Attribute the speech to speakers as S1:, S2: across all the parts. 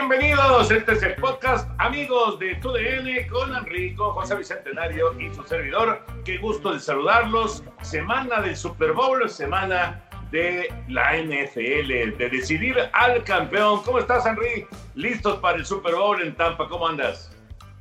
S1: Bienvenidos, este es el podcast Amigos de TUDN con Enrico, José Bicentenario y su servidor. Qué gusto de saludarlos. Semana del Super Bowl, semana de la NFL, de decidir al campeón. ¿Cómo estás, Henry? ¿Listos para el Super Bowl en Tampa? ¿Cómo andas?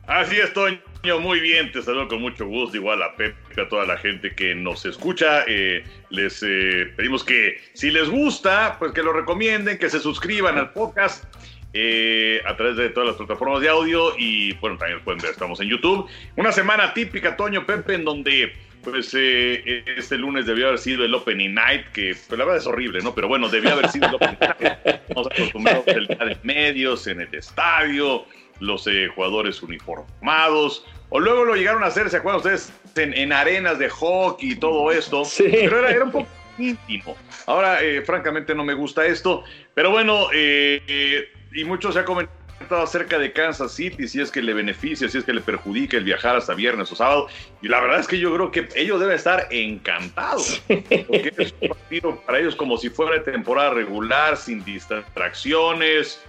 S2: Así es, Toño. Muy bien, te saludo con mucho gusto. Igual a Pepe, a toda la gente que nos escucha. Eh, les eh, pedimos que si les gusta, pues que lo recomienden, que se suscriban al podcast. Eh, a través de todas las plataformas de audio y bueno, también pueden ver, estamos en YouTube. Una semana típica, Toño Pepe, en donde pues eh, este lunes debió haber sido el Opening Night, que pues, la verdad es horrible, ¿no? Pero bueno, debió haber sido el Opening Night. Estamos acostumbrados al día de medios, en el estadio, los eh, jugadores uniformados. O luego lo llegaron a hacer, ¿se acuerdan ustedes? En, arenas de hockey y todo esto.
S3: Sí.
S2: Pero era, era un poco íntimo. Ahora, eh, francamente, no me gusta esto. Pero bueno, eh, y mucho se ha comentado acerca de Kansas City, si es que le beneficia, si es que le perjudica el viajar hasta viernes o sábado. Y la verdad es que yo creo que ellos deben estar encantados, porque es un partido para ellos como si fuera temporada regular, sin distracciones.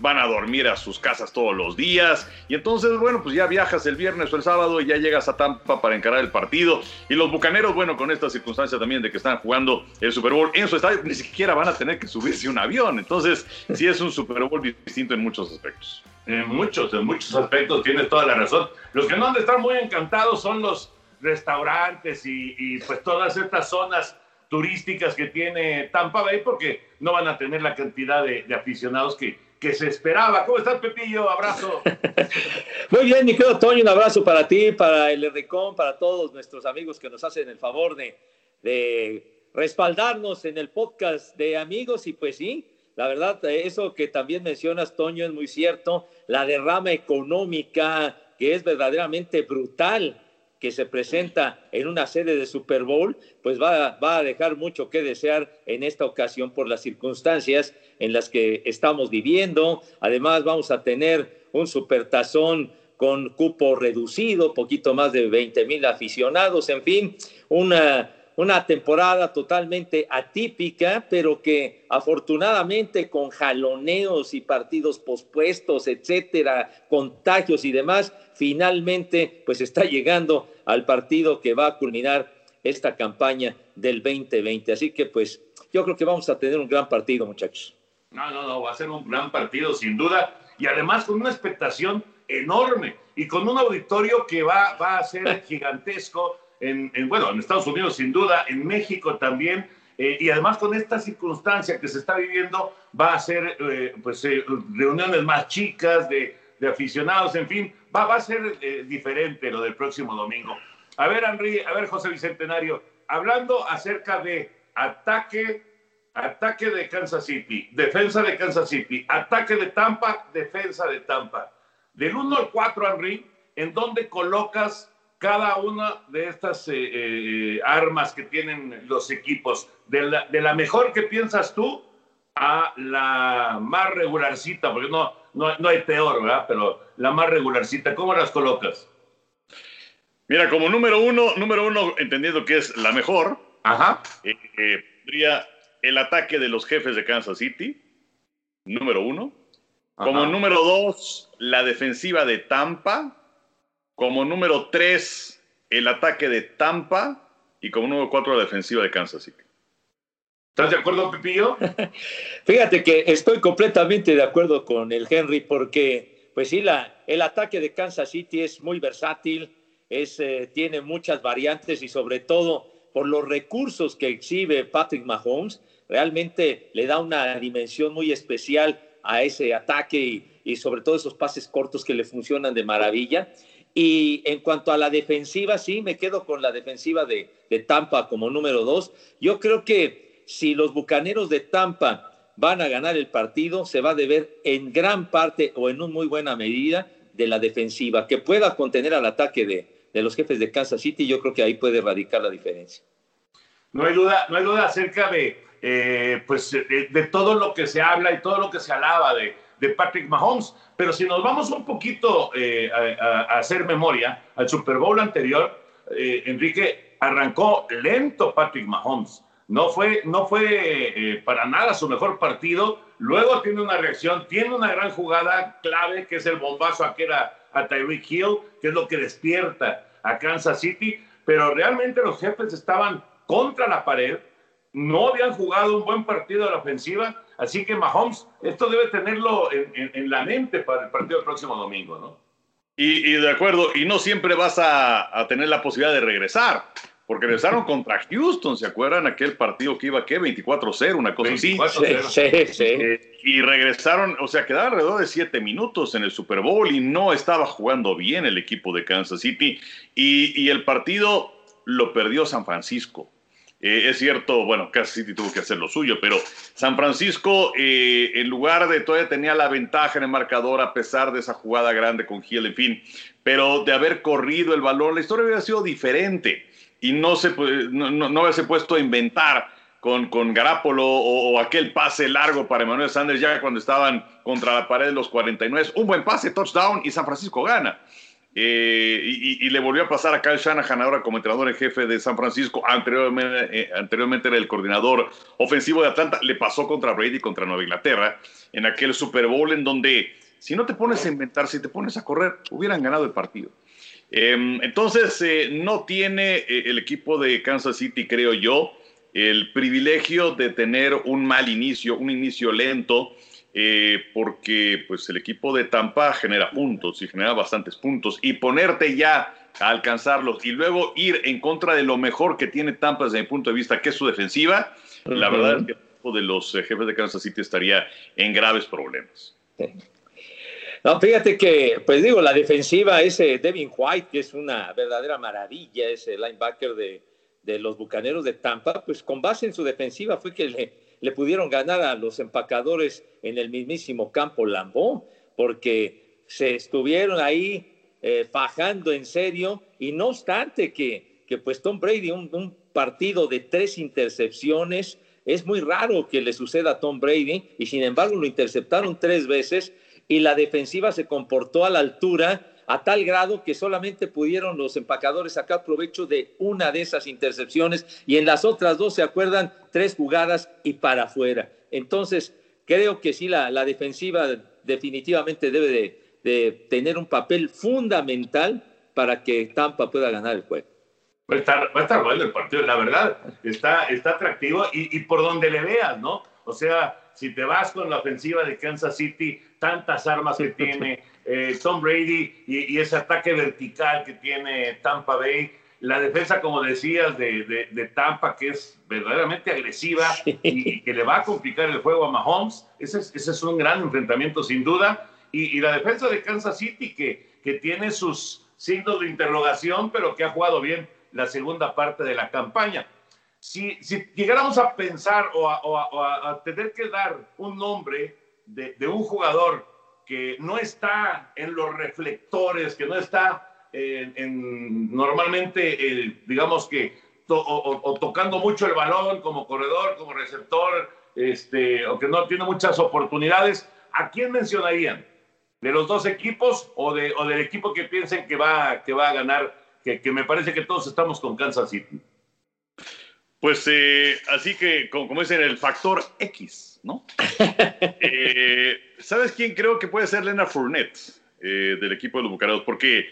S2: Van a dormir a sus casas todos los días. Y entonces, bueno, pues ya viajas el viernes o el sábado y ya llegas a Tampa para encarar el partido. Y los bucaneros, bueno, con esta circunstancia también de que están jugando el Super Bowl en su estadio, ni siquiera van a tener que subirse un avión. Entonces, sí es un Super Bowl distinto en muchos aspectos.
S1: En muchos, en muchos aspectos tienes toda la razón. Los que no han de estar muy encantados son los restaurantes y, pues todas estas zonas turísticas que tiene Tampa Bay porque no van a tener la cantidad de aficionados que, que se esperaba. ¿Cómo estás, Pepillo? Abrazo.
S3: Muy bien, mi querido Toño, un abrazo para ti, para el Ricón, para todos nuestros amigos que nos hacen el favor de, de respaldarnos en el podcast de amigos y pues sí, la verdad, eso que también mencionas, Toño, es muy cierto, la derrama económica que es verdaderamente brutal que se presenta en una sede de Super Bowl, pues va, va, a dejar mucho que desear en esta ocasión por las circunstancias en las que estamos viviendo. Además, vamos a tener un supertazón con cupo reducido, poquito más de 20 mil aficionados, en fin, una, una temporada totalmente atípica, pero que afortunadamente con jaloneos y partidos pospuestos, etcétera, contagios y demás, finalmente pues está llegando al partido que va a culminar esta campaña del 2020. Así que pues yo creo que vamos a tener un gran partido, muchachos.
S1: No, no, no, va a ser un gran partido sin duda y además con una expectación enorme y con un auditorio que va, va a ser gigantesco en, en, bueno, en Estados Unidos sin duda, en México también, eh, y además con esta circunstancia que se está viviendo va a ser eh, pues eh, reuniones más chicas de, de, aficionados, en fin, va, va a ser diferente lo del próximo domingo. A ver, Henry, a ver, José Bicentenario, hablando acerca de ataque, ataque de Kansas City, defensa de Kansas City, ataque de Tampa, defensa de Tampa. Del 1 al 4, Henry, ¿en dónde colocas cada una de estas eh, eh, armas que tienen los equipos? De la, de la, mejor que piensas tú a la más regularcita, porque no, no, no hay peor, ¿verdad? Pero la más regularcita, ¿cómo las colocas?
S2: Mira, como número uno, número uno, entendiendo que es la mejor,
S1: Ajá.
S2: Eh, eh, el ataque de los jefes de Kansas City, número uno. Ajá. Como número dos, la defensiva de Tampa. Como número tres, el ataque de Tampa. Y como número cuatro, la defensiva de Kansas City.
S1: ¿Estás de acuerdo, Pepillo?
S3: Fíjate que estoy completamente de acuerdo con el Henry porque, pues sí, la, el ataque de Kansas City es muy versátil, es, eh, tiene muchas variantes y sobre todo por los recursos que exhibe Patrick Mahomes, realmente le da una dimensión muy especial a ese ataque y, y sobre todo esos pases cortos que le funcionan de maravilla. Y en cuanto a la defensiva, sí, me quedo con la defensiva de, de Tampa como número dos. Yo creo que si los Bucaneros de Tampa van a ganar el partido, se va a deber en gran parte o en una muy buena medida de la defensiva, que pueda contener al ataque de, de los jefes de Kansas City, yo creo que ahí puede radicar la diferencia.
S1: No hay duda, no hay duda acerca de, eh, pues, de, todo lo que se habla y todo lo que se alaba de, de Patrick Mahomes. Pero si nos vamos un poquito eh, a, hacer memoria, al Super Bowl anterior, eh, Enrique arrancó lento Patrick Mahomes. No fue, no fue para nada su mejor partido. Luego tiene una reacción, tiene una gran jugada clave que es el bombazo a que era a Tyreek Hill, que es lo que despierta a Kansas City. Pero realmente los jefes estaban contra la pared, no habían jugado un buen partido de la ofensiva, así que Mahomes, esto debe tenerlo en, la mente para el partido del próximo domingo, ¿no?
S2: Y, de acuerdo, y no siempre vas a, tener la posibilidad de regresar, porque regresaron contra Houston, ¿se acuerdan? Aquel partido que iba, ¿qué? 24-0, una cosa así.
S3: Sí, sí,
S2: eh, y regresaron, o sea, quedaron alrededor de siete minutos en el Super Bowl y no estaba jugando bien el equipo de Kansas City. Y, y el partido lo perdió San Francisco. Eh, es cierto, bueno, Kansas City tuvo que hacer lo suyo, pero San Francisco, eh, en lugar de todavía tenía la ventaja en el marcador a pesar de esa jugada grande con Hill, en fin, pero de haber corrido el balón, la historia hubiera sido diferente y no se no, no, hubiese puesto a inventar con, con Garapolo o, aquel pase largo para Emmanuel Sanders ya cuando estaban contra la pared de los 49. Un buen pase, touchdown y San Francisco gana. Eh, y, le volvió a pasar a Kyle Shanahan ahora como entrenador en jefe de San Francisco. Anteriormente, eh, anteriormente era el coordinador ofensivo de Atlanta. Le pasó contra Brady contra Nueva Inglaterra en aquel Super Bowl en donde si no te pones a inventar, si te pones a correr, hubieran ganado el partido. Em, entonces, eh, no tiene el equipo de Kansas City, creo yo, el privilegio de tener un mal inicio, un inicio lento eh, porque pues el equipo de Tampa genera puntos y genera bastantes puntos y ponerte ya a alcanzarlos y luego ir en contra de lo mejor que tiene Tampa desde mi punto de vista, que es su defensiva, la verdad es que el equipo de los eh, jefes de Kansas City estaría en graves problemas.
S3: No, fíjate que, pues digo, la defensiva, ese Devin White, que es una verdadera maravilla, ese linebacker de, de los Bucaneros de Tampa, pues con base en su defensiva fue que le, le pudieron ganar a los empacadores en el mismísimo campo Lambón, porque se estuvieron ahí eh, fajando en serio y no obstante que, que pues Tom Brady, un, partido de tres intercepciones, es muy raro que le suceda a Tom Brady y sin embargo lo interceptaron tres veces y la defensiva se comportó a la altura a tal grado que solamente pudieron los empacadores sacar provecho de una de esas intercepciones y en las otras dos, ¿se acuerdan? Tres jugadas y para afuera. Entonces, creo que sí, la, la defensiva definitivamente debe de, tener un papel fundamental para que Tampa pueda ganar el juego.
S1: Va a estar, bueno el partido, la verdad, está, está atractivo y por donde le veas, ¿no? O sea, si te vas con la ofensiva de Kansas City, tantas armas que tiene eh, Tom Brady y, ese ataque vertical que tiene Tampa Bay, la defensa, como decías, de, Tampa, que es verdaderamente agresiva y, que le va a complicar el juego a Mahomes, ese es, ese es un gran enfrentamiento sin duda. Y, la defensa de Kansas City, que, que tiene sus signos de interrogación, pero que ha jugado bien la segunda parte de la campaña si, llegáramos a pensar o a, tener que dar un nombre de, un jugador que no está en los reflectores, que no está en, normalmente, eh, digamos que, o, tocando mucho el balón como corredor, como receptor, este, o que no tiene muchas oportunidades, ¿a quién mencionarían? ¿De los dos equipos o, de, o del equipo que piensen que va, que va a ganar? Que, que me parece que todos estamos con Kansas City.
S2: Pues eh, así que, como, dicen, el factor X, ¿no? Eh, ¿Sabes quién creo que puede ser Leonard Fournette eh, del equipo de los Bucaneros? Porque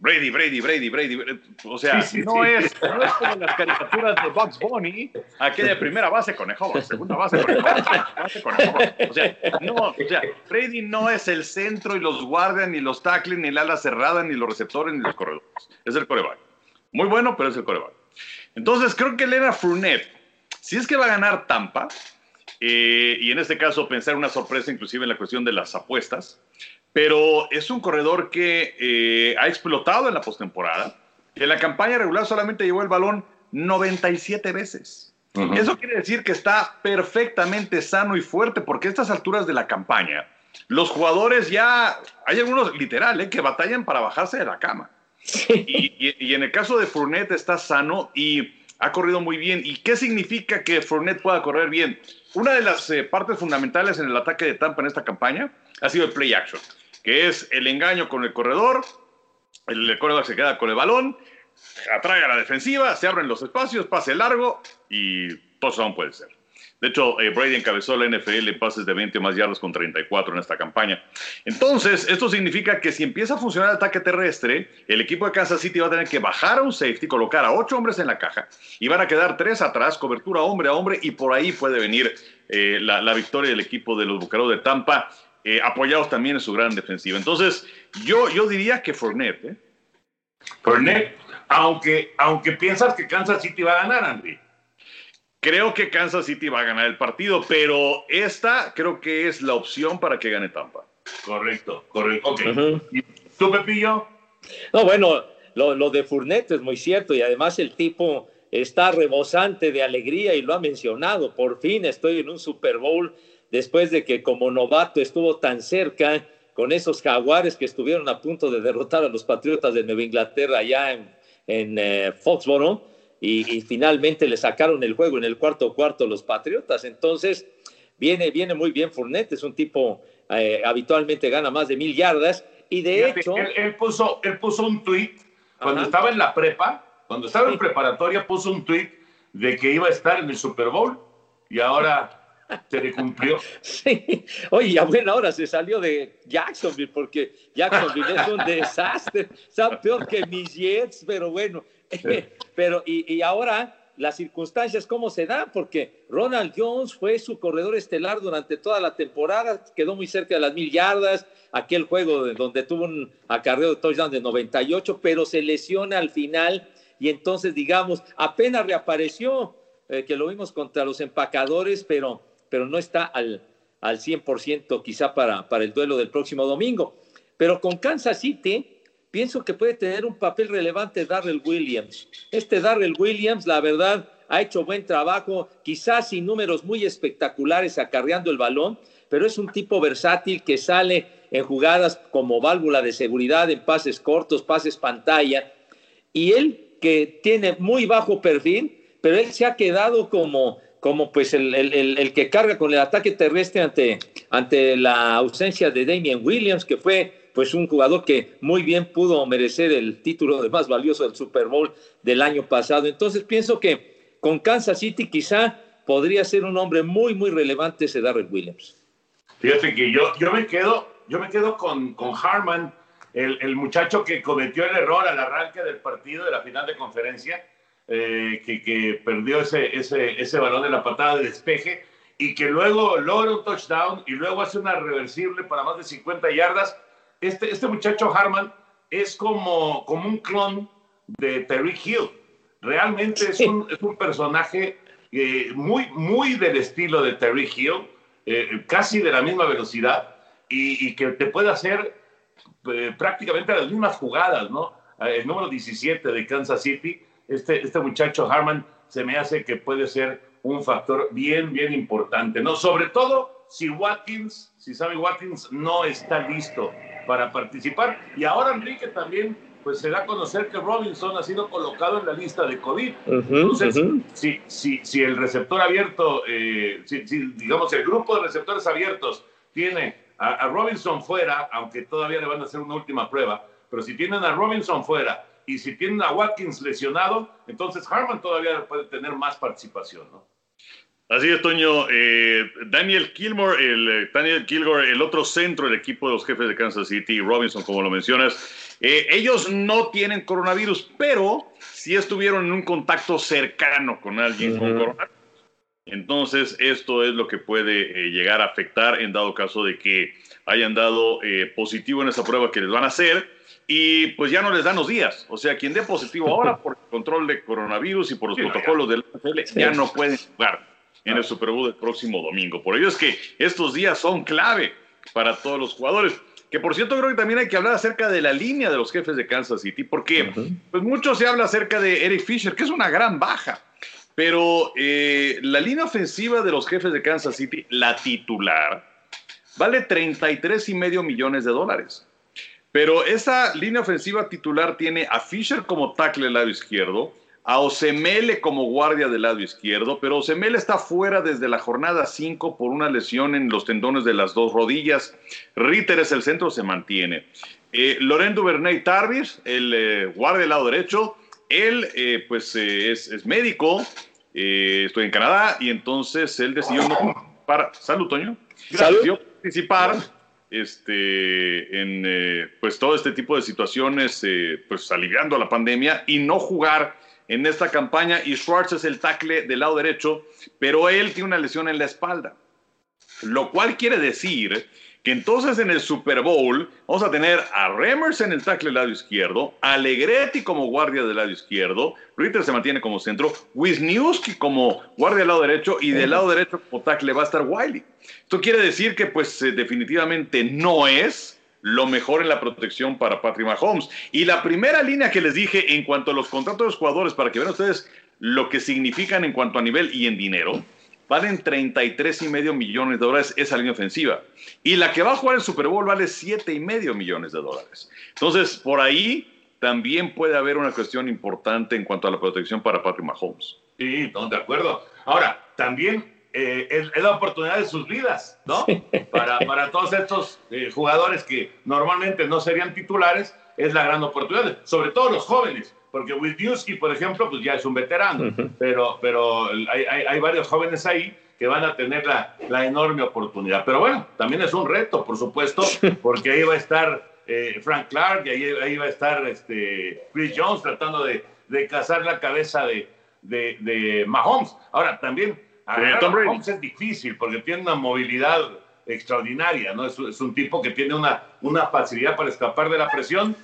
S2: Brady, Brady, Brady, Brady, o sea, no, Es, no, Es, como las caricaturas de Bugs Bunny, aquella primera base con Howard, segunda base con base con O sea, no, o sea, Brady no es el centro y los guardias, ni los tackles, ni la ala cerrada, ni los receptores, ni los corredores. Es el coreback. Muy bueno, pero es el coreback. Entonces, creo que Elena Fournette, si es que va a ganar Tampa, eh, y en este caso pensar una sorpresa inclusive en la cuestión de las apuestas, pero es un corredor que eh, ha explotado en la postemporada. En la campaña regular solamente llevó el balón 97 veces. Eso quiere decir que está perfectamente sano y fuerte, porque a estas alturas de la campaña, los jugadores ya, hay algunos literal, ¿eh? que batallan para bajarse de la cama. Y, en el caso de Fournette está sano y ha corrido muy bien. ¿Y qué significa que Fournette pueda correr bien? Una de las eh, partes fundamentales en el ataque de Tampa en esta campaña ha sido el play action, que es el engaño con el corredor, el corredor se queda con el balón, atrae a la defensiva, se abren los espacios, pase largo y touchdown puede ser. De hecho, eh, Brady encabezó la NFL en pases de 20 más yardas con 34 en esta campaña. Entonces, esto significa que si empieza a funcionar el ataque terrestre, el equipo de Kansas City va a tener que bajar a un safety, colocar a ocho hombres en la caja y van a quedar tres atrás, cobertura hombre a hombre y por ahí puede venir eh, la, victoria del equipo de los Bucaros de Tampa, eh, apoyados también en su gran defensiva. Entonces, yo, yo diría que Fournette.
S1: Fournette, aunque, aunque piensas que Kansas City va a ganar, Andy.
S2: Creo que Kansas City va a ganar el partido, pero esta creo que es la opción para que gane Tampa.
S1: Correcto, correcto. ¿Y tú, Pepillo?
S3: No, bueno, lo, lo, de Fournette es muy cierto y además el tipo está rebosante de alegría y lo ha mencionado. Por fin estoy en un Super Bowl después de que como novato estuvo tan cerca con esos jaguares que estuvieron a punto de derrotar a los Patriotas de Nueva Inglaterra allá en, en eh, Foxborough y, finalmente le sacaron el juego en el cuarto cuarto los Patriotas. Entonces, viene, viene muy bien Fournette, es un tipo eh, habitualmente gana más de mil yardas y de hecho...
S1: Él, puso, él puso un tweet cuando estaba en la prepa, cuando estaba en preparatoria, puso un tweet de que iba a estar en el Super Bowl y ahora se le cumplió.
S3: Sí, oye, a buena hora se salió de Jacksonville porque Jacksonville es un desastre, está peor que mis Jets, pero bueno, Pero, y, ahora las circunstancias, ¿cómo se dan? Porque Ronald Jones fue su corredor estelar durante toda la temporada, quedó muy cerca de las mil yardas, aquel juego donde tuvo un acarreo de touchdown de 98, pero se lesiona al final y entonces, digamos, apenas reapareció, eh, que lo vimos contra los empacadores, pero, pero no está al, al 100% quizá para, para el duelo del próximo domingo. Pero con Kansas City, pienso que puede tener un papel relevante Darrell Williams. Este Darrell Williams, la verdad, ha hecho buen trabajo, quizás sin números muy espectaculares acarreando el balón, pero es un tipo versátil que sale en jugadas como válvula de seguridad, en pases cortos, pases pantalla. Y él que tiene muy bajo perfil, pero él se ha quedado como, como pues el, el, que carga con el ataque terrestre ante, ante la ausencia de Damian Williams, que fue pues un jugador que muy bien pudo merecer el título de más valioso del Super Bowl del año pasado. Entonces pienso que con Kansas City quizá podría ser un hombre muy, muy relevante ese Darrell Williams.
S1: Fíjate que yo, yo me quedo, yo me quedo con, con Harman, el, el, muchacho que cometió el error al arranque del partido de la final de conferencia, eh, que, que, perdió ese, ese, ese balón de la patada de despeje y que luego logra un touchdown y luego hace una reversible para más de 50 yardas este, este muchacho Harman es como, como un clon de Terry Hill. Realmente es, un, es un personaje eh, muy, muy del estilo de Terry Hill, eh, casi de la misma velocidad y, que te puede hacer eh, prácticamente las mismas jugadas, ¿no? El número 17 de Kansas City, este, este muchacho Harman se me hace que puede ser un factor bien, bien importante, ¿no? Sobre todo si Watkins, si Sammy Watkins no está listo para participar. Y ahora Enrique también pues se da a conocer que Robinson ha sido colocado en la lista de COVID. Entonces, si, si, si, el receptor abierto, eh, si, digamos el grupo de receptores abiertos tiene a, Robinson fuera, aunque todavía le van a hacer una última prueba, pero si tienen a Robinson fuera y si tienen a Watkins lesionado, entonces Harman todavía puede tener más participación, ¿no?
S2: Así es, Toño. Eh, Daniel Kilmore, el, eh, Daniel Kilgore, el otro centro del equipo de los jefes de Kansas City, Robinson, como lo mencionas, eh, ellos no tienen coronavirus, pero sí estuvieron en un contacto cercano con alguien con coronavirus. Entonces, esto es lo que puede llegar a afectar en dado caso de que hayan dado positivo en esa prueba que les van a hacer y pues ya no les dan los días. O sea, quien dé positivo ahora por el control de coronavirus y por los protocolos del NFL ya no pueden jugar en el Super Bowl del próximo domingo. Por ello es que estos días son clave para todos los jugadores. que por cierto creo que también hay que hablar acerca de la línea de los jefes de Kansas City, porque pues mucho se habla acerca de Eric Fisher, que es una gran baja, pero eh, la línea ofensiva de los jefes de Kansas City, la titular, vale 33 y medio millones de dólares. Pero esa línea ofensiva titular tiene a Fisher como tackle del lado izquierdo, a Osemele como guardia del lado izquierdo, pero Osemele está fuera desde la jornada 5 por una lesión en los tendones de las dos rodillas. Ritter es el centro, se mantiene. Eh, Lorenzo Bernay Tarvis, el eh, guardia del lado derecho, él eh, pues es, médico, estoy en Canadá y entonces él decidió no para... Salud, Toño. Decidió participar este, en pues todo este tipo de situaciones, pues aliviando la pandemia y no jugar en esta campaña y Schwartz es el tackle del lado derecho, pero él tiene una lesión en la espalda. Lo cual quiere decir que entonces en el Super Bowl vamos a tener a Remers en el tackle del lado izquierdo, Alegretti como guardia del lado izquierdo, Ritter se mantiene como centro, Wisniewski como guardia del lado derecho y del lado derecho como tackle va a estar Wiley. Esto quiere decir que pues eh, definitivamente no es lo mejor en la protección para Patrick Mahomes. Y la primera línea que les dije en cuanto a los contratos de los jugadores, para que vean ustedes lo que significan en cuanto a nivel y en dinero, valen 33 y medio millones de dólares esa línea ofensiva. Y la que va a jugar el Super Bowl vale 7 y medio millones de dólares. Entonces, por ahí también puede haber una cuestión importante en cuanto a la protección para Patrick Mahomes.
S1: Sí, de acuerdo. Ahora, también eh, es, la oportunidad de sus vidas, ¿no? Para, para todos estos eh, jugadores que normalmente no serían titulares, es la gran oportunidad, sobre todo los jóvenes, porque Wisniewski, por ejemplo, pues ya es un veterano, pero, pero hay, hay, varios jóvenes ahí que van a tener la, la, enorme oportunidad. Pero bueno, también es un reto, por supuesto, porque ahí va a estar eh, Frank Clark y ahí, ahí, va a estar este, Chris Jones tratando de, de cazar la cabeza de, de, de Mahomes. Ahora, también Holmes es difícil porque tiene una movilidad extraordinaria, ¿no? Es, un tipo que tiene una, una facilidad para escapar de la presión,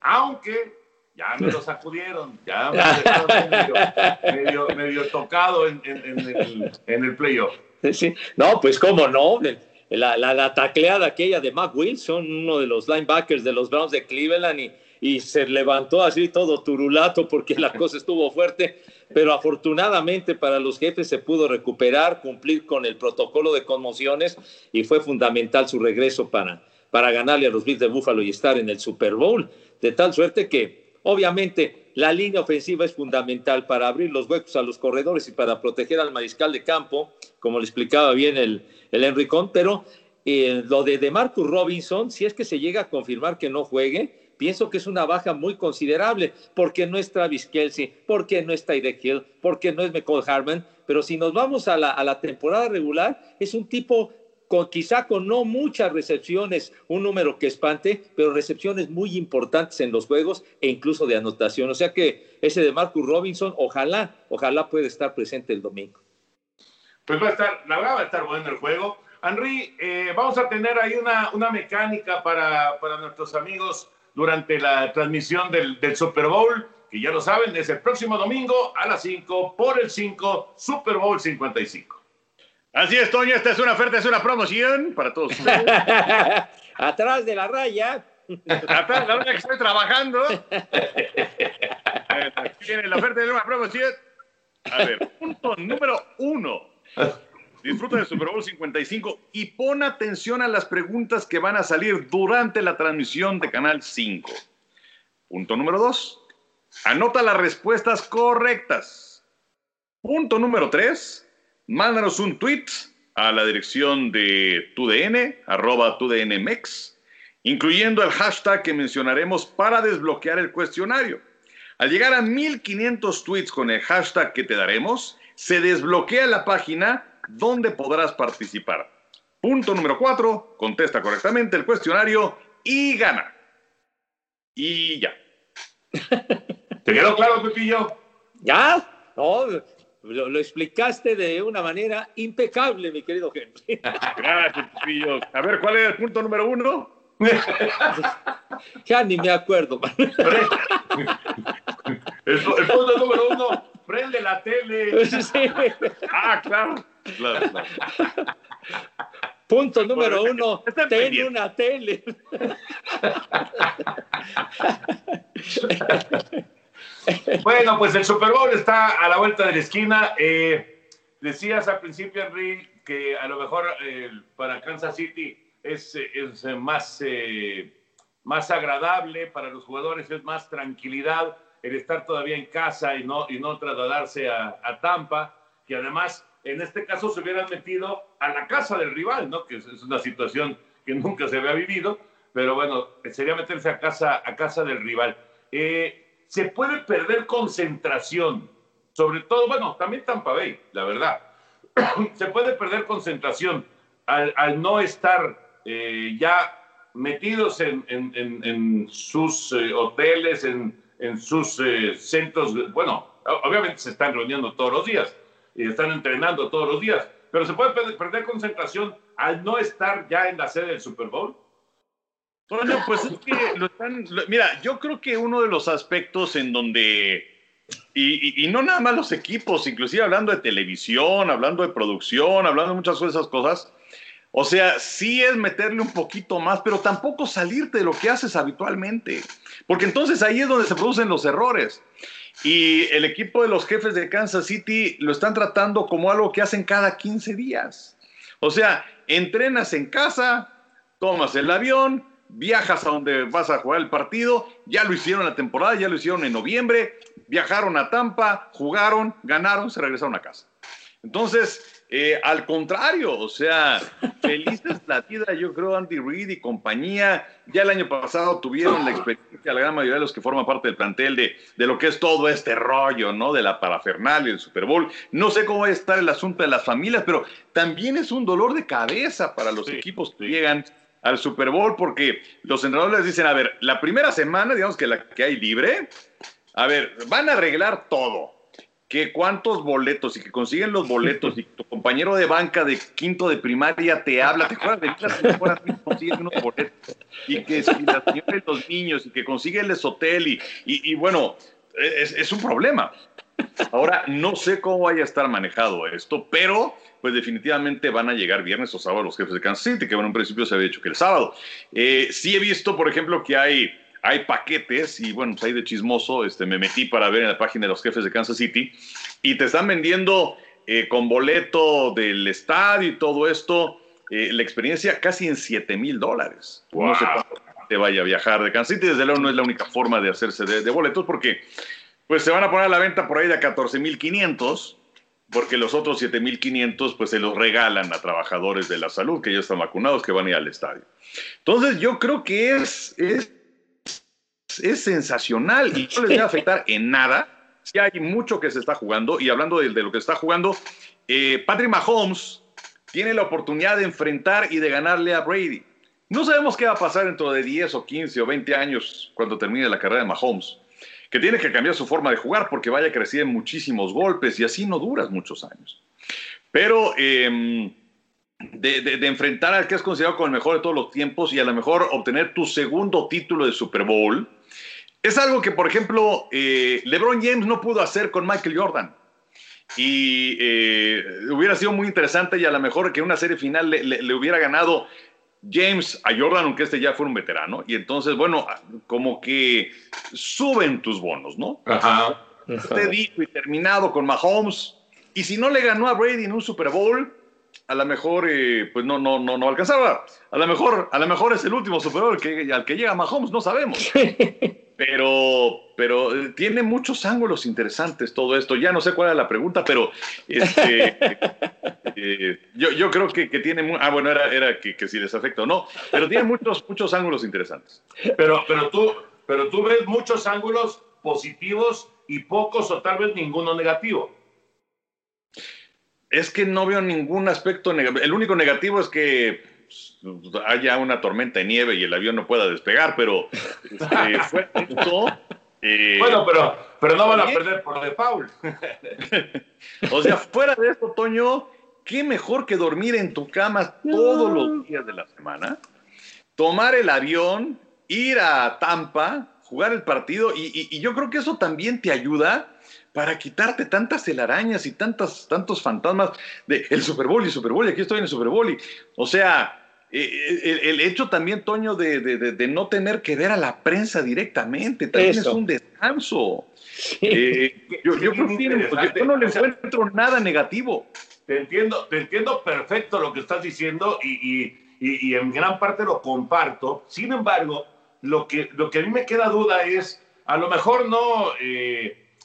S1: aunque ya me lo sacudieron, ya me lo medio, medio, tocado en, el, en el playoff.
S3: Sí. No, pues cómo no, la, la, tacleada aquella de Mac Wilson, uno de los linebackers de los Browns de Cleveland, y, y se levantó así todo turulato porque la cosa estuvo fuerte pero afortunadamente para los jefes se pudo recuperar, cumplir con el protocolo de conmociones y fue fundamental su regreso para, para ganarle a los Bills de Buffalo y estar en el Super Bowl, de tal suerte que obviamente la línea ofensiva es fundamental para abrir los huecos a los corredores y para proteger al mariscal de campo, como le explicaba bien el, el Enricón, pero eh, lo de DeMarcus Robinson, si es que se llega a confirmar que no juegue, pienso que es una baja muy considerable, porque no es Travis Kelsey, porque no es Tyreek Hill, porque no es McCall Harman, pero si nos vamos a la, temporada regular, es un tipo con, quizá con no muchas recepciones, un número que espante, pero recepciones muy importantes en los juegos e incluso de anotación. O sea que ese de Marcus Robinson, ojalá, ojalá pueda estar presente el domingo.
S1: Pues va a estar, la verdad va a estar bueno el juego. Henry, eh, vamos a tener ahí una, una mecánica para, para nuestros amigos durante la transmisión del, Super Bowl, que ya lo saben, es el próximo domingo a las 5 por el 5 Super Bowl 55.
S2: Así es, Toño, esta es una oferta, es una promoción para todos
S3: Atrás de la raya.
S2: Atrás de la raya que estoy trabajando. Aquí viene la oferta de una promoción. A ver, punto número uno. Disfruta del Super Bowl 55 y pon atención a las preguntas que van a salir durante la transmisión de Canal 5. Punto número 2. Anota las respuestas correctas. Punto número 3. Mándanos un tweet a la dirección de TUDN, arroba TUDNMEX, incluyendo el hashtag que mencionaremos para desbloquear el cuestionario. Al llegar a 1500 tweets con el hashtag que te daremos, se desbloquea la página ¿Dónde podrás participar. Punto número cuatro, contesta correctamente el cuestionario y gana. Y ya.
S1: ¿Te quedó claro, Pepillo?
S3: Ya, no, lo, explicaste de una manera impecable, mi querido Henry.
S2: Gracias, Pepillo. A ver, ¿cuál es el punto número uno?
S3: ya ni me acuerdo.
S1: el, el punto número uno, prende la tele.
S2: Ah, claro. Claro,
S3: Punto número uno, ten una tele.
S1: Bueno, pues el Super Bowl está a la vuelta de la esquina. Eh, decías al principio, Henry, que a lo mejor eh, para Kansas City es, es, eh, más, eh, más agradable, para los jugadores es más tranquilidad el estar todavía en casa y no, y no trasladarse a, a Tampa, que además en este caso se hubieran metido a la casa del rival, ¿no? que es, es una situación que nunca se había vivido, pero bueno, sería meterse a casa, a casa del rival. Eh, se puede perder concentración, sobre todo, bueno, también Tampa Bay, la verdad. se puede perder concentración al, al no estar eh, ya metidos en, en- en- en sus eh, hoteles, en, en sus eh, centros. Bueno, obviamente se están reuniendo todos los días y están entrenando todos los días, pero se puede perder, concentración al no estar ya en la sede del Super Bowl.
S2: Toño, pues es que lo están. mira, yo creo que uno de los aspectos en donde. Y, y- y no nada más los equipos, inclusive hablando de televisión, hablando de producción, hablando de muchas de esas cosas. O sea, sí es meterle un poquito más, pero tampoco salirte de lo que haces habitualmente. Porque entonces ahí es donde se producen los errores. Y el equipo de los jefes de Kansas City lo están tratando como algo que hacen cada 15 días. O sea, entrenas en casa, tomas el avión, viajas a donde vas a jugar el partido, ya lo hicieron la temporada, ya lo hicieron en noviembre, viajaron a Tampa, jugaron, ganaron, se regresaron a casa. Entonces, eh, al contrario, o sea, felices la vida, yo creo, Andy Reid y compañía. Ya el año pasado tuvieron la experiencia, la gran mayoría de los que forman parte del plantel, de, de lo que es todo este rollo, ¿no? De la parafernalia, del Super Bowl. No sé cómo va a estar el asunto de las familias, pero también es un dolor de cabeza para los
S1: Sí,
S2: equipos que
S1: sí.
S2: llegan al Super Bowl, porque los entrenadores dicen, a ver, la primera semana, digamos que la que hay libre, a ver, van a arreglar todo. Que cuántos boletos y que consiguen los boletos y tu compañero de banca de quinto de primaria te habla, te acuerdas de mí, las señoras consiguen unos boletos y que si la señora y los niños y que consiguen el hotel y, y, bueno, es, es un problema. Ahora, no sé cómo vaya a estar manejado esto, pero pues definitivamente van a llegar viernes o sábado los jefes de Kansas City, que bueno, en principio se había dicho que el sábado. Eh, sí he visto, por ejemplo, que hay, hay paquetes, y bueno, pues ahí de chismoso, este, me metí para ver en la página de los jefes de Kansas City, y te están vendiendo eh, con boleto del estadio y todo esto, eh, la experiencia casi en 7 mil dólares. No sé
S1: Wow.
S2: cuánto te vaya a viajar de Kansas City, desde luego no es la única forma de hacerse de, de boletos, porque pues se van a poner a la venta por ahí de a 14.500, porque los otros 7.500 pues se los regalan a trabajadores de la salud que ya están vacunados, que van a ir al estadio. Entonces yo creo que es, es, es sensacional y no les va a afectar en nada. Sí hay mucho que se está jugando y hablando de, de lo que está jugando, eh, Patrick Mahomes tiene la oportunidad de enfrentar y de ganarle a Brady. No sabemos qué va a pasar dentro de 10 o 15 o 20 años cuando termine la carrera de Mahomes que tiene que cambiar su forma de jugar porque vaya a crecer en muchísimos golpes y así no duras muchos años. Pero eh, de, de- de enfrentar al que es considerado como el mejor de todos los tiempos y a lo mejor obtener tu segundo título de Super Bowl, es algo que, por ejemplo, eh, LeBron James no pudo hacer con Michael Jordan. Y eh, hubiera sido muy interesante y a lo mejor que en una serie final le, le- le hubiera ganado James a Jordan, aunque este ya fuera un veterano. Y entonces, bueno, como que suben tus bonos, ¿no?
S1: Ajá.
S2: Esté dicho y terminado con Mahomes. Y si no le ganó a Brady en un Super Bowl, a lo mejor eh, pues no, no, no, no alcanzaba. A lo mejor, a lo mejor es el último Super Bowl que, al que llega Mahomes, no sabemos. Pero, pero eh, tiene muchos ángulos interesantes todo esto. Ya no sé cuál era la pregunta, pero este, eh, yo, yo creo que, que tiene... Ah, bueno, era, era que, que si les afecta o no, pero tiene muchos, muchos ángulos interesantes.
S1: Pero, pero, tú, pero tú ves muchos ángulos positivos y pocos o tal vez ninguno negativo.
S2: Es que no veo ningún aspecto negativo. El único negativo es que pues, haya una tormenta de nieve y el avión no pueda despegar, pero este, eso, eh,
S1: Bueno, pero, pero no van a perder por default.
S2: o sea, fuera de esto, Toño, qué mejor que dormir en tu cama todos los días de la semana, tomar el avión, ir a Tampa, jugar el partido, y, y- y yo creo que eso también te ayuda para quitarte tantas telarañas y tantas, tantos fantasmas de el Super Bowl y Super Bowl, y aquí estoy en el Super Bowl. o sea, eh, eh, el, hecho también, Toño, de, no tener que ver a la prensa directamente, también es un descanso. Eh, yo, yo, no le encuentro nada negativo.
S1: Te entiendo, te entiendo perfecto lo que estás diciendo y, y, en gran parte lo comparto. Sin embargo, lo que, lo que a mí me queda duda es, a lo mejor no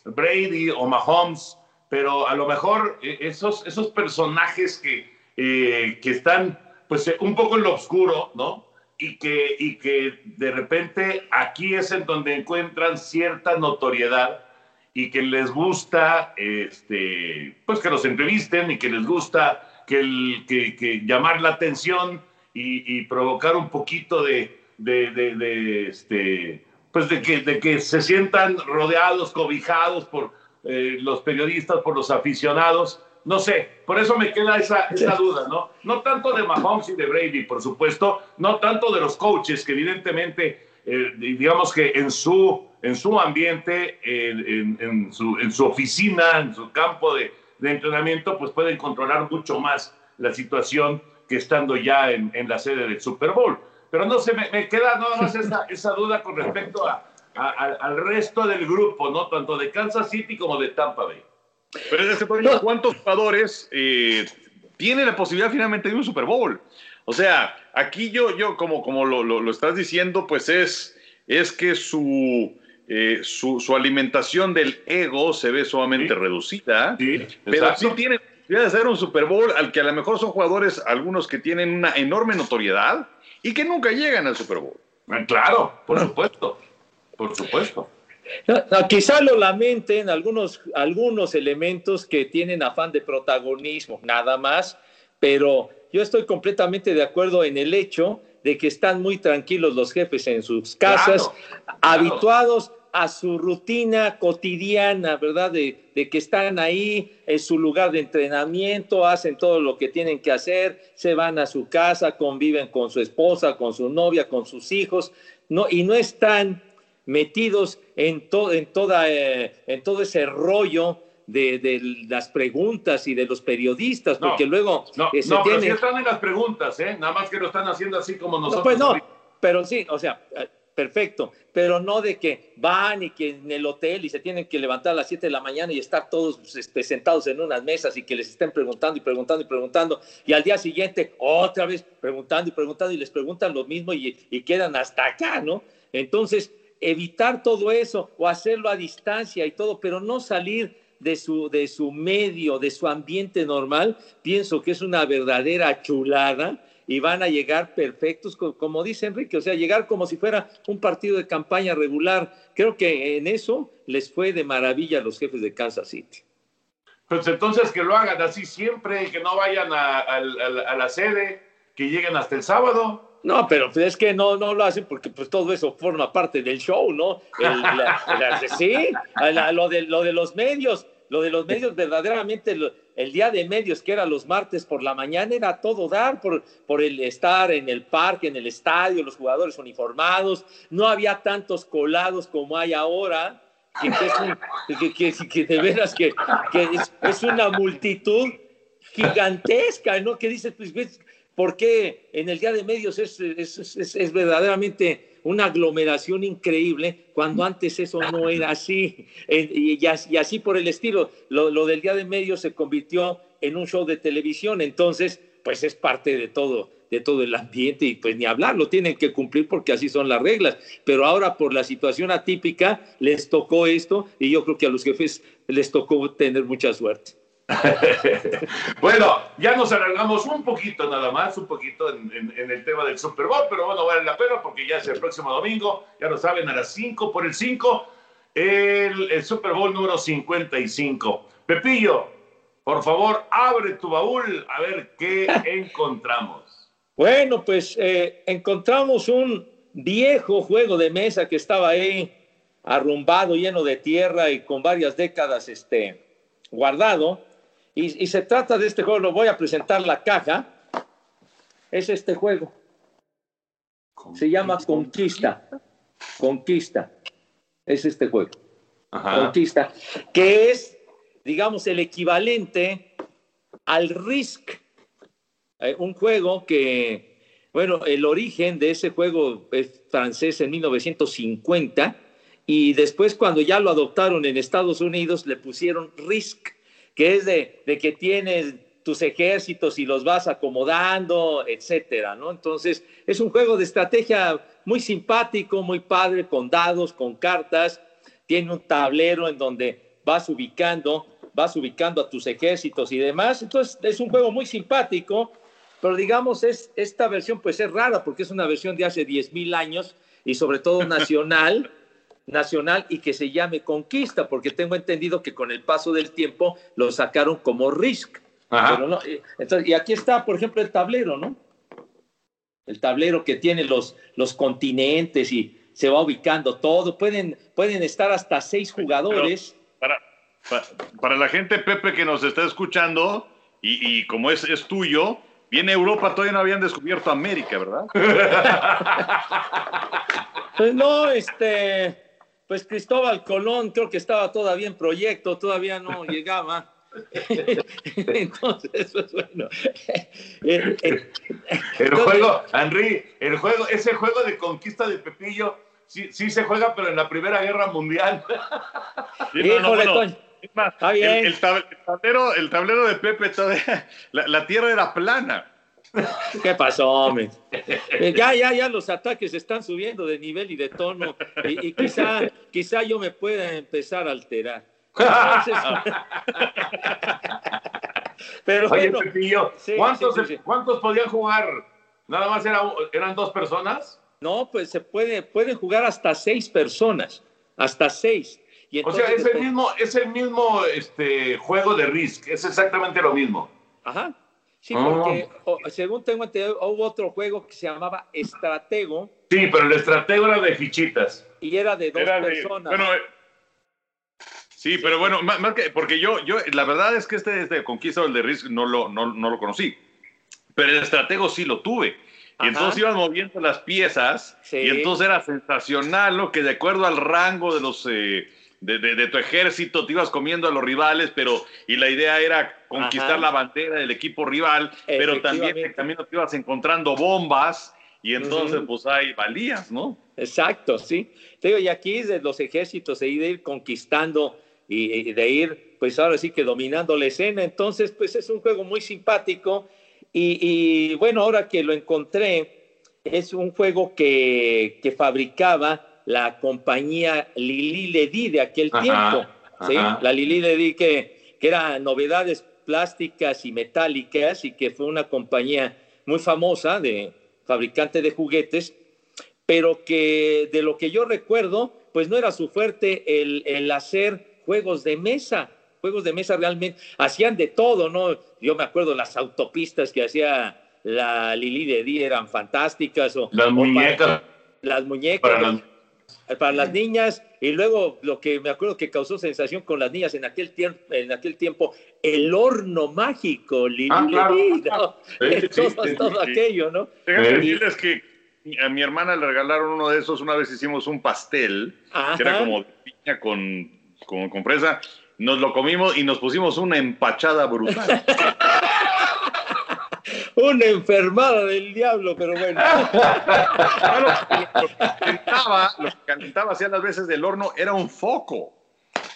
S1: Brady o Mahomes, pero a lo mejor esos, esos personajes que, que están pues eh, un poco en lo oscuro, ¿no? Y que, y que de repente aquí es en donde encuentran cierta notoriedad y que les gusta, este, pues que los entrevisten y que les gusta que, que, llamar la atención y, provocar un poquito de, de, de, este, pues de que, de que se sientan rodeados, cobijados por eh, los periodistas, por los aficionados no sé, por eso me queda esa, duda, ¿no? No tanto de Mahomes y de Brady, por supuesto, no tanto de los coaches, que evidentemente, eh, digamos que en su, en su ambiente, en, su, en, su, oficina, en su campo de, entrenamiento, pues pueden controlar mucho más la situación que estando ya en, la sede del Super Bowl. Pero no sé, me, queda nada más esa, esa duda con respecto a, al resto del grupo, ¿no? Tanto de Kansas City como de Tampa Bay.
S2: Pero es que, ¿cuántos jugadores eh, tienen la posibilidad finalmente de un Super Bowl? O sea, aquí yo, yo como, como lo, lo, estás diciendo, pues es, es que su, eh, su, su, alimentación del ego se ve sumamente reducida, pero sí tiene la posibilidad de hacer un Super Bowl al que a lo mejor son jugadores, algunos que tienen una enorme notoriedad y que nunca llegan al Super Bowl.
S1: Claro, por supuesto, por supuesto.
S3: quizá lo lamenten algunos, algunos elementos que tienen afán de protagonismo, nada más, pero yo estoy completamente de acuerdo en el hecho de que están muy tranquilos los jefes en sus casas, habituados a su rutina cotidiana, ¿verdad? De, de, que están ahí en su lugar de entrenamiento, hacen todo lo que tienen que hacer, se van a su casa, conviven con su esposa, con su novia, con sus hijos, no, y no están metidos en, todo en, toda, eh, en todo ese rollo de, las preguntas y de los periodistas, porque luego...
S1: No, eh, no pero sí están en las preguntas, ¿eh? Nada más que lo están haciendo así como nosotros. pues
S3: no, pero sí, o sea, eh, perfecto, pero no de que van y que en el hotel y se tienen que levantar a las 7 de la mañana y estar todos este, sentados en unas mesas y que les estén preguntando y preguntando y preguntando y al día siguiente otra vez preguntando y preguntando y les preguntan lo mismo y, y quedan hasta acá, ¿no? Entonces, evitar todo eso o hacerlo a distancia y todo, pero no salir de su, de su medio, de su ambiente normal, pienso que es una verdadera chulada y van a llegar perfectos, como dice Enrique, o sea, llegar como si fuera un partido de campaña regular. Creo que en eso les fue de maravilla a los jefes de Kansas City.
S1: Pues entonces que lo hagan así siempre, que no vayan a, a la sede, que lleguen hasta el sábado.
S3: No, pero es que no, no lo hacen porque pues todo eso forma parte del show, ¿no? sí, lo, de, lo de los medios, lo de los medios verdaderamente, el día de medios que era los martes por la mañana era todo dar por, por el estar en el parque, en el estadio, los jugadores uniformados, no había tantos colados como hay ahora, que, que, que, de veras que, es, es, una multitud gigantesca, ¿no? Que dices, pues porque en el Día de Medios es, es, verdaderamente una aglomeración increíble, cuando antes eso no era así. Y, así, por el estilo, lo, del Día de Medios se convirtió en un show de televisión, entonces, pues es parte de todo de todo el ambiente y pues ni hablar, lo tienen que cumplir porque así son las reglas. Pero ahora por la situación atípica les tocó esto y yo creo que a los jefes les tocó tener mucha suerte.
S1: bueno, ya nos alargamos un poquito nada más, un poquito en, el tema del Super Bowl, pero bueno, vale la pena porque ya es el próximo domingo, ya lo saben, a las 5 por el 5, el, Super Bowl número 55. Pepillo, por favor, abre tu baúl a ver qué encontramos.
S3: Bueno, pues eh, encontramos un viejo juego de mesa que estaba ahí arrumbado, lleno de tierra y con varias décadas este, guardado y, se trata de este juego, lo voy a presentar la caja. Es este juego. Se llama Conquista. Conquista. Es este juego. Conquista, que es, digamos, el equivalente al Risk, eh, un juego que, bueno, el origen de ese juego es francés en 1950 y después cuando ya lo adoptaron en Estados Unidos le pusieron Risk, que es de, de que tienes tus ejércitos y los vas acomodando, etcétera, ¿no? Entonces, es un juego de estrategia muy simpático, muy padre, con dados, con cartas, tiene un tablero en donde vas ubicando, vas ubicando a tus ejércitos y demás. Entonces, es un juego muy simpático, pero digamos, es, esta versión pues es rara porque es una versión de hace 10 mil años y sobre todo nacional. Nacional y que se llame Conquista, porque tengo entendido que con el paso del tiempo lo sacaron como Risk y aquí está, por ejemplo, el tablero, ¿no? El tablero que tiene los, los continentes y se va ubicando todo. Pueden, pueden estar hasta seis jugadores.
S2: Para, para, la gente, Pepe, que nos está escuchando, y, como es, es tuyo, viene Europa, todavía no habían descubierto América, ¿verdad?
S3: pues no, este, pues Cristóbal Colón creo que estaba todavía en proyecto, todavía no llegaba. Entonces, pues bueno.
S1: el juego, Henry, el juego, ese juego de conquista de Pepillo, sí, sí se juega, pero en la Primera Guerra Mundial.
S2: El, tablero, el tablero de Pepe, la, la tierra era plana.
S3: ¿Qué pasó, hombre? Eh, ya, ya, ya los ataques están subiendo de nivel y de tono y, y quizá, quizá yo me pueda empezar a alterar.
S1: Pero Oye, Pepillo, ¿cuántos, ¿cuántos podían jugar? ¿Nada más eran dos personas?
S3: No, pues se puede, pueden jugar hasta seis personas, hasta seis.
S1: o sea, es el mismo, es el mismo este, juego de Risk, es exactamente lo mismo.
S3: Ajá. Sí, porque según tengo entendido, hubo otro juego que se llamaba Estratego.
S1: Sí, pero el Estratego era de fichitas.
S3: Y era de dos personas. bueno,
S2: Sí, pero bueno, más, que, porque yo, yo, la verdad es que este, este Conquista del de Risk no lo, no, no, lo conocí, pero el estratego sí lo tuve. Y entonces ibas moviendo las piezas y entonces era sensacional, ¿no? Que de acuerdo al rango de los... Eh, de, de, tu ejército, te ibas comiendo a los rivales, pero y la idea era conquistar la bandera del equipo rival, pero también en camino te ibas encontrando bombas y entonces pues ahí valías, ¿no?
S3: Exacto, sí. Te digo, y aquí de los ejércitos de ir conquistando y, de ir, pues ahora sí que dominando la escena. Entonces, pues es un juego muy simpático y, bueno, ahora que lo encontré, es un juego que, que fabricaba la compañía Lili Ledi de aquel tiempo. ¿sí? La Lili Ledi que, que era novedades plásticas y metálicas y que fue una compañía muy famosa de fabricante de juguetes, pero que de lo que yo recuerdo, pues no era su fuerte el, el hacer juegos de mesa, juegos de mesa realmente, hacían de todo, ¿no? Yo me acuerdo las autopistas que hacía la Lili de eran fantásticas. O,
S1: las muñecas.
S3: las muñecas. Para las... niñas, y luego lo que me acuerdo que causó sensación con las niñas en aquel, tiempo, en aquel tiempo, el horno mágico, Lili ah, ¿no? todo, aquello, ¿no?
S2: decirles que a mi hermana le regalaron uno de esos, una vez hicimos un pastel, que era como piña con con, con nos lo comimos y nos pusimos una empachada brutal.
S3: una enfermada del diablo, pero bueno.
S2: lo, que calentaba, lo que calentaba hacía las veces del horno era un foco.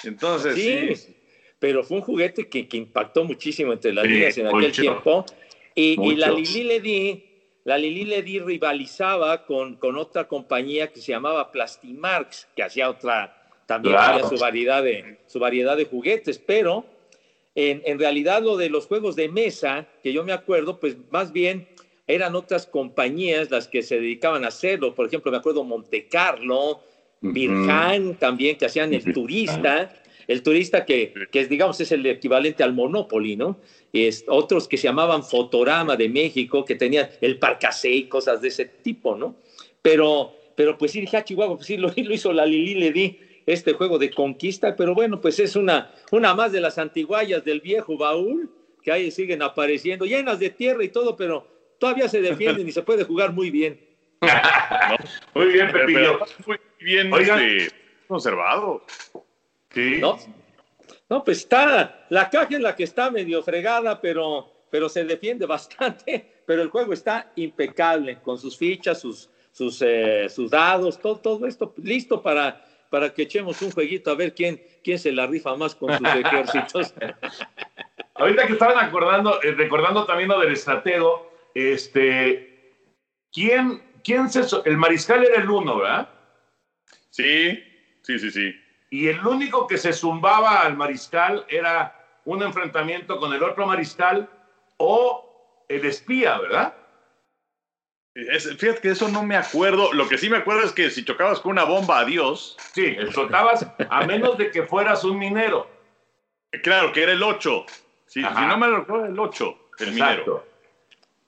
S2: Entonces, sí.
S3: Pero fue un juguete que, que impactó muchísimo entre las niñas en aquel tiempo. Y, y, la Lili Ledi, la Lili Ledi rivalizaba con, con otra compañía que se llamaba Plastimarks, que hacía otra, también había su variedad, de, su variedad de juguetes, pero en, en, realidad lo de los juegos de mesa, que yo me acuerdo, pues más bien eran otras compañías las que se dedicaban a hacerlo. Por ejemplo, me acuerdo Monte Carlo, Birhan también, que hacían el turista, el turista que, que digamos es el equivalente al Monopoly, ¿no? Es, otros que se llamaban Fotorama de México, que tenían el Parcasé y cosas de ese tipo, ¿no? Pero, pero pues sí, dije, ah, Chihuahua, pues sí, lo, lo hizo la Lili, le di este juego de conquista, pero bueno, pues es una, una más de las antiguallas del viejo baúl, que ahí siguen apareciendo, llenas de tierra y todo, pero todavía se defienden y se puede jugar muy bien.
S1: Muy bien, Pepillo.
S2: Muy bien este, conservado.
S1: Sí.
S3: ¿no? No, pues está, la caja en la que está medio fregada, pero, pero se defiende bastante, pero el juego está impecable, con sus fichas, sus, sus, eh, sus dados, todo, todo esto listo para, para que echemos un jueguito a ver quién, quién se la rifa más con sus ejércitos.
S1: Ahorita que estaban acordando, eh, recordando también lo del estratego, este, ¿quién, quién se, el mariscal era el uno, ¿verdad?
S2: Sí, sí, sí, sí.
S1: Y el único que se zumbaba al mariscal era un enfrentamiento con el otro mariscal o el espía, ¿verdad?
S2: Es- fíjate que eso no me acuerdo. Lo que sí me acuerdo es que si chocabas con una bomba, adiós.
S1: Sí, explotabas a menos de que fueras un minero.
S2: Claro, que era el 8. Si,
S1: Ajá.
S2: si no me recuerdo, el 8, el minero.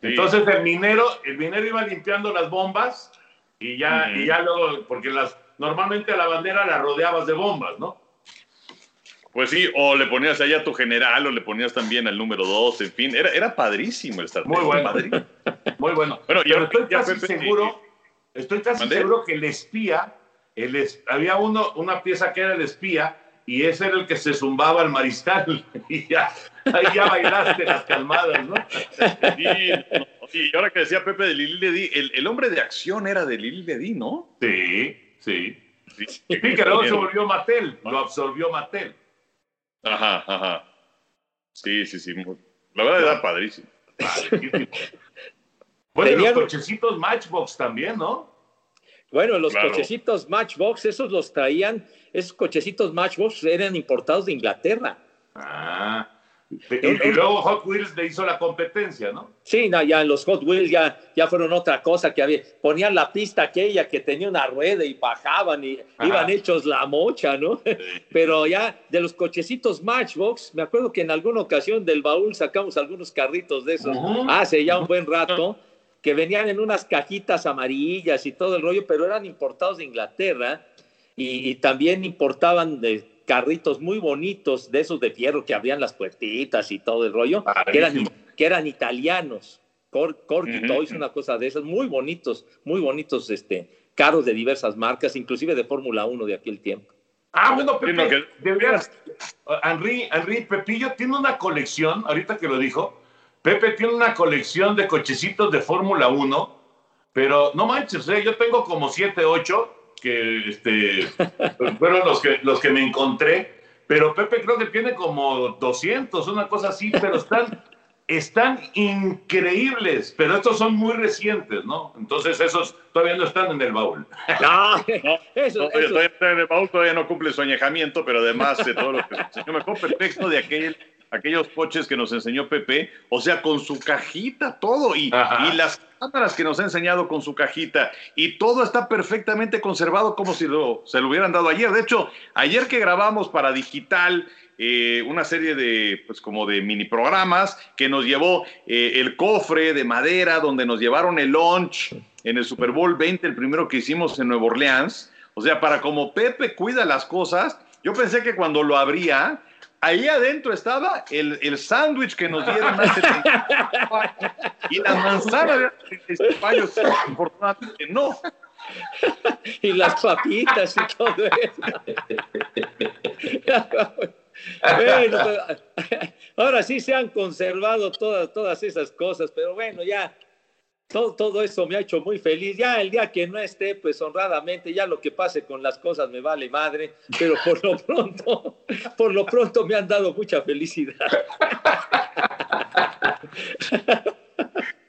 S2: Sí.
S1: Entonces el minero, el minero iba limpiando las bombas y ya, y ya luego, porque las normalmente la bandera la rodeabas de bombas, ¿no?
S2: Pues sí, o le ponías allá a tu general, o le ponías también al número 2, en fin. Era, era padrísimo el estratego.
S1: Muy bueno.
S2: padrísimo.
S1: Muy bueno.
S2: Bueno,
S1: Pero estoy casi
S2: Pepe,
S1: seguro, estoy casi
S2: ¿Mandé?
S1: seguro que el espía, el es- había uno, una pieza que era el espía y ese era el que se zumbaba al mariscal y ya, ahí ya bailaste las calmadas, ¿no?
S2: Sí, no, y ahora que decía Pepe de Lili Ledi, el, el hombre de acción era de Lili Ledi, ¿no?
S1: Sí, sí.
S2: Sí,
S1: Sí, que luego se volvió Mattel, lo absorbió Mattel.
S2: Ajá, ajá. Sí, sí, sí. La verdad era padrísimo.
S1: Padrísimo. Bueno, y
S3: Tenían-
S1: los cochecitos Matchbox también, ¿no?
S3: Bueno, los
S2: Claro.
S3: cochecitos Matchbox, esos los traían, esos cochecitos Matchbox eran importados de Inglaterra.
S1: Ah. Y, y luego Hot Wheels le hizo la competencia, ¿no?
S3: Sí, no, ya los Hot Wheels ya, ya fueron otra cosa que había. Ponían la pista aquella que tenía una rueda y bajaban y
S1: Ajá.
S3: iban hechos la mocha, ¿no? Pero ya de los cochecitos Matchbox, me acuerdo que en alguna ocasión del baúl sacamos algunos carritos de esos hace ya un buen rato, que venían en unas cajitas amarillas y todo el rollo, pero eran importados de Inglaterra y, y también importaban de carritos muy bonitos, de esos de fierro que abrían las puertitas y todo el rollo, que eran, que eran italianos, Cor, Corky
S2: Ujú.
S3: Toys, una cosa de esas, muy bonitos, muy bonitos este, carros de diversas marcas, inclusive de Fórmula 1 de aquel tiempo.
S1: Ah, bueno, Pepe,
S2: que-
S1: deberías. Henry, Henry Pepillo tiene una colección, ahorita que lo dijo, Pepe tiene una colección de cochecitos de Fórmula 1, pero no manches, ¿eh? yo tengo como 7, 8 que este, fueron los que, los que me encontré, pero Pepe creo que tiene como 200, una cosa así, pero están, están increíbles, pero estos son muy recientes, ¿no? Entonces esos todavía no están en el baúl.
S3: No,
S2: No,
S3: eso,
S2: No,
S3: eso-
S2: todavía está en el baúl, todavía no cumple su añejamiento, pero además de todo lo que enseñó, me acuerdo perfecto de aquel, aquellos coches que nos enseñó Pepe, o sea, con su cajita, todo, y, las cámaras que nos ha enseñado con su cajita, y todo está perfectamente conservado como si lo, se lo hubieran dado ayer. De hecho, ayer que grabamos para digital, eh, una serie de, pues como de mini programas que nos llevó eh, el cofre de madera donde nos llevaron el lunch en el Super Bowl 20, el primero que hicimos en Nueva Orleans. O sea, para como Pepe cuida las cosas, yo pensé que cuando lo abría, ahí adentro estaba el, el sándwich que nos dieron hace 35 años y la manzana de hace 35 años. Afortunadamente no.
S3: y las papitas y todo eso. Bueno, ahora sí se han conservado todas, todas esas cosas, pero bueno, ya todo, todo eso me ha hecho muy feliz. Ya el día que no esté, pues honradamente, ya lo que pase con las cosas me vale madre, pero por lo pronto, por lo pronto me han dado mucha felicidad.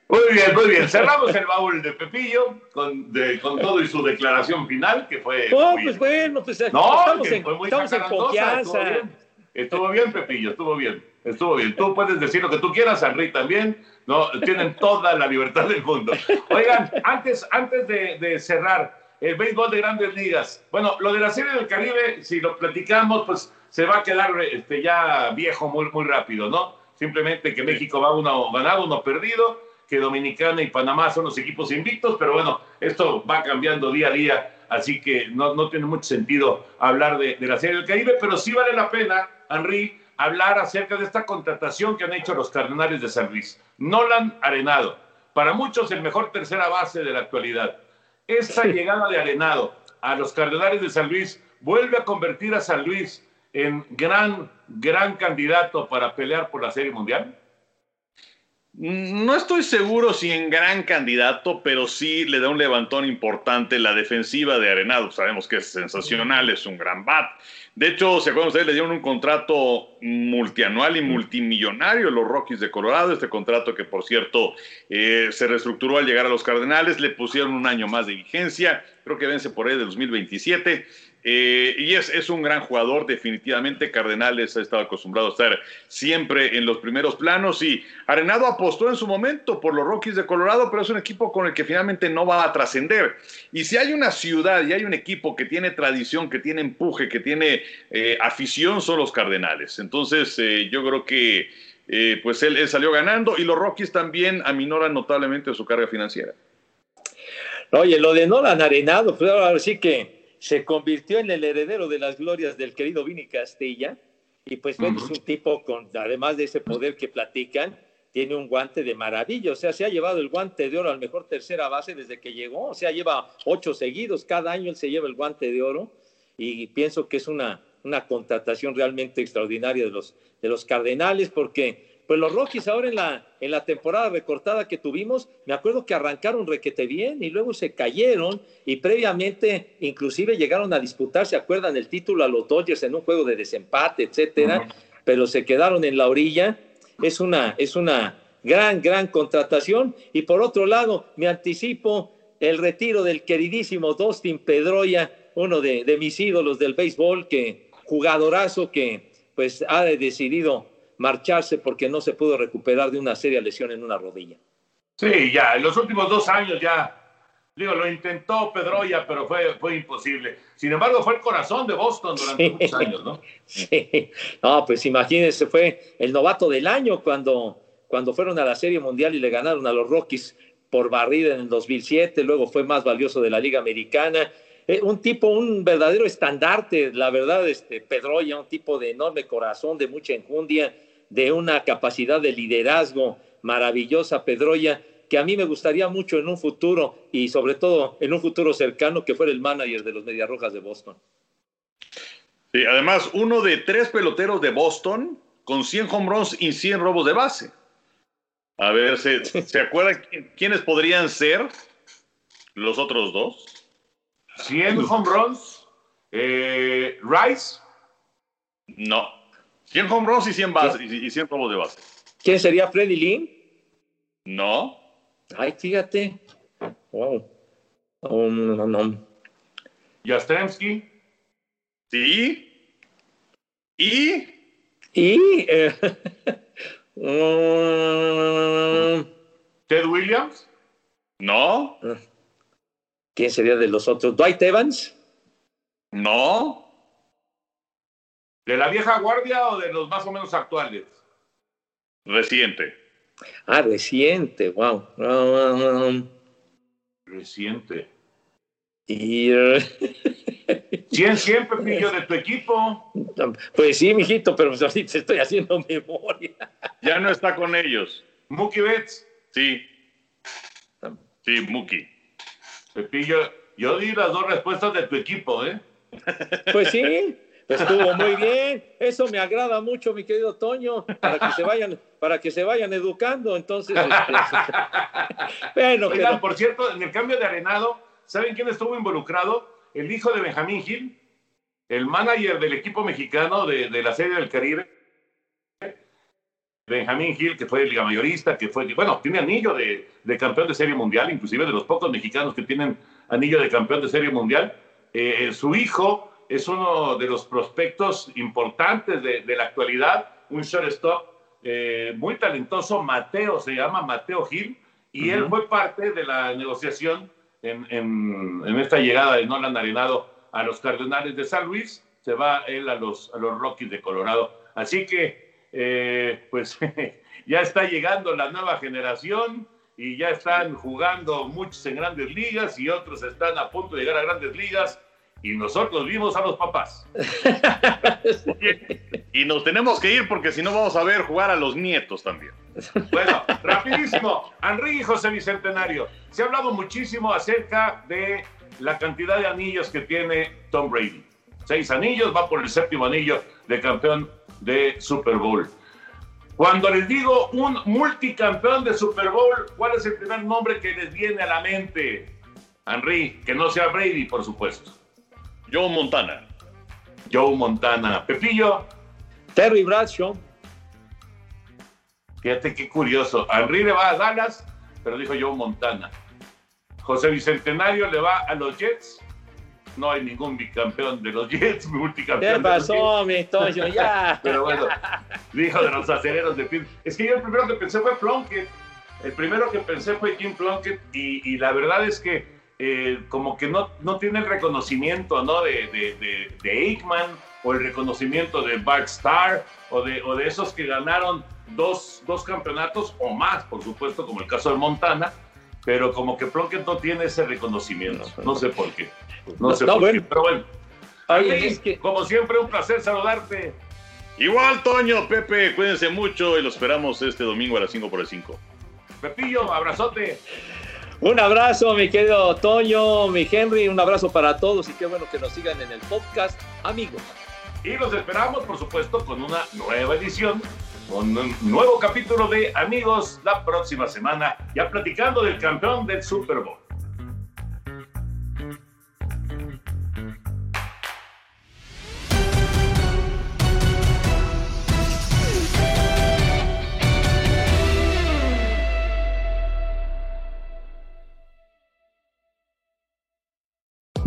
S1: Muy bien, muy bien. Cerramos el baúl de Pepillo con, de- con todo y su declaración final, que fue. Muy-
S3: pues bueno, pues
S1: no,
S3: estamos, en,
S1: fue muy
S3: estamos en
S1: jacarandosa,
S3: confianza.
S1: Estuvo bien. Estuvo bien, Pepillo, estuvo bien. Estuvo bien. Tú puedes decir lo que tú quieras, Henry también. No, tienen toda la libertad del mundo. Oigan, antes, antes de, de cerrar el béisbol de grandes ligas, bueno, lo de la Serie del Caribe, si lo platicamos, pues se va a quedar este, ya viejo muy, muy rápido, ¿no? Simplemente que México va uno ganado, uno perdido, que Dominicana y Panamá son los equipos invictos, pero bueno, esto va cambiando día a día, así que no, no tiene mucho sentido hablar de, de la Serie del Caribe, pero sí vale la pena, Henry, hablar acerca de esta contratación que han hecho los Cardenales de San Luis. Nolan Arenado, para muchos el mejor tercera base de la actualidad. Esta llegada de Arenado a los Cardenales de San Luis vuelve a convertir a San Luis en gran, gran candidato para pelear por la Serie Mundial?
S2: No estoy seguro si en gran candidato, pero sí le da un levantón importante la defensiva de Arenado. Sabemos que es sensacional, es un gran bat. De hecho, ¿se acuerdan ustedes? Le dieron un contrato multianual y multimillonario a los Rockies de Colorado. Este contrato que, por cierto, eh, se reestructuró al llegar a los Cardenales. Le pusieron un año más de vigencia. Creo que vence por ahí de 2027. Eh, y es, es, un gran jugador, definitivamente. Cardenales ha estado acostumbrado a estar siempre en los primeros planos. Y Arenado apostó en su momento por los Rockies de Colorado, pero es un equipo con el que finalmente no va a trascender. Y si hay una ciudad y hay un equipo que tiene tradición, que tiene empuje, que tiene eh, afición, son los Cardenales. Entonces, eh, yo creo que pues él, salió ganando y los Rockies también aminoran notablemente su carga financiera.
S3: Oye, lo de Nolan Arenado, pues ahora sí que se convirtió en el heredero de las glorias del querido Vini Castilla. Y pues bueno, es un tipo con, además de ese poder que platican, tiene un guante de maravilla. O sea, se ha llevado el guante de oro al mejor tercera base desde que llegó. O sea, lleva ocho seguidos. Cada año él se lleva el guante de oro. Y pienso que es una, una contratación realmente extraordinaria de los, de los Cardenales porque pues los Rockies ahora en la, en la temporada recortada que tuvimos, me acuerdo que arrancaron requete bien y luego se cayeron y previamente inclusive llegaron a disputar, ¿se acuerdan? El título a los Dodgers en un juego de desempate, etcétera, pero se quedaron en la orilla. Es una, es una gran, gran contratación. Y por otro lado, me anticipo el retiro del queridísimo Dustin Pedroya, uno de, de mis ídolos del béisbol, que jugadorazo que pues ha decidido marcharse porque no se pudo recuperar de una seria lesión en una rodilla.
S1: Sí, ya, en los últimos dos años ya, digo, lo intentó Pedroya, pero fue, fue imposible. Sin embargo, fue el corazón de Boston durante muchos años, ¿no?
S3: Sí, no, pues imagínense, fue el novato del año cuando, cuando fueron a la Serie Mundial y le ganaron a los Rockies por barrida en el 2007, luego fue más valioso de la Liga Americana. Eh, un tipo, un verdadero estandarte, la verdad, este Pedroya, un tipo de enorme corazón, de mucha enjundia, de una capacidad de liderazgo maravillosa, Pedroya, que a mí me gustaría mucho en un futuro y sobre todo en un futuro cercano que fuera el manager de los Medias Rojas de Boston.
S2: Sí, además, uno de tres peloteros de Boston con 100 home runs y 100 robos de base. A ver, ¿se, ¿se acuerdan quiénes podrían ser los otros dos?
S1: 100 home runs. Eh, Rice.
S2: No. 100 home runs y 100, base, y 100 robos de base.
S3: ¿Quién sería Freddy Lynn?
S2: No.
S3: Ay, fíjate. Wow. Oh, no, no.
S1: Jastrzemski.
S2: Sí. ¿Y?
S3: ¿Y? Eh, um,
S1: Ted Williams.
S2: No.
S3: ¿Quién sería de los otros? ¿Dwight Evans?
S2: No.
S1: ¿De la vieja guardia o de los más o menos actuales?
S2: Reciente.
S3: Ah, reciente, wow.
S1: Reciente.
S3: Y.
S1: ¿Quién siempre pillo de tu equipo?
S3: Pues sí, mijito, pero pues ahorita estoy haciendo memoria.
S2: Ya no está con ellos.
S1: Mookie Betts.
S2: Sí. Sí, Mookie.
S1: Pepillo, yo di las dos respuestas de tu equipo, ¿eh?
S3: Pues sí, estuvo muy bien. Eso me agrada mucho, mi querido Toño, para que se vayan, para que se vayan educando. Entonces, este,
S1: bueno, Oigan, pero... por cierto, en el cambio de arenado, ¿saben quién estuvo involucrado? El hijo de Benjamín Gil, el manager del equipo mexicano de, de la Serie del Caribe. Benjamín Gil, que fue el liga mayorista, que fue, bueno, tiene anillo de, de, campeón de serie mundial, inclusive de los pocos mexicanos que tienen anillo de campeón de serie mundial. Eh, su hijo es uno de los prospectos importantes de, de la actualidad, un shortstop eh, muy talentoso, Mateo, se llama Mateo Gil, y uh -huh. él fue parte de la negociación en, en, en, esta llegada de Nolan Arenado a los Cardenales de San Luis, se va él a los, a los Rockies de Colorado. Así que, eh, pues, ya está llegando la nueva generación y ya están jugando muchos en grandes ligas y otros están a punto de llegar a grandes ligas y nosotros vimos a los papás.
S2: y nos tenemos que ir porque si no vamos a ver jugar a los nietos también.
S1: Bueno, rapidísimo. Henry y José Bicentenario. Se ha hablado muchísimo acerca de la cantidad de anillos que tiene Tom Brady. Seis anillos, va por el séptimo anillo de campeón de Super Bowl. Cuando les digo un multicampeón de Super Bowl, ¿cuál es el primer nombre que les viene a la mente? Henry, que no sea Brady, por supuesto.
S2: Joe Montana.
S1: Joe Montana. Pepillo.
S3: Terry Bradshaw.
S1: Fíjate qué curioso. Henry le va a Dallas, pero dijo Joe Montana. José Bicentenario le va a los Jets. No hay ningún bicampeón de los Jets, multicampeón.
S3: ¿Qué pasó, mi Toño? Ya.
S1: Pero bueno, dijo de los aceleros de Pittsburgh. Es que yo el primero que pensé fue Plunkett. El primero que pensé fue Jim Plunkett. Y, y la verdad es que eh, como que no, no tiene el reconocimiento ¿no? de, de, de, de Aikman o el reconocimiento de Bart Starr o de, o de esos que ganaron dos, dos campeonatos o más, por supuesto, como el caso de Montana pero como que Plunkett no tiene ese reconocimiento. No sé por qué. No, sé
S3: No,
S1: por
S3: bueno.
S1: qué. Pero bueno.
S3: Oye,
S1: Henry,
S3: es que-
S1: Como siempre, un placer saludarte.
S2: Igual, Toño, Pepe, cuídense mucho y lo esperamos este domingo a las 5 por el 5.
S1: Pepillo, abrazote.
S3: Un abrazo, mi querido Toño, mi Henry, un abrazo para todos y qué bueno que nos sigan en el podcast, amigos.
S1: Y los esperamos, por supuesto, con una nueva edición, con un nuevo capítulo de Amigos la próxima semana, ya platicando del campeón del Super Bowl.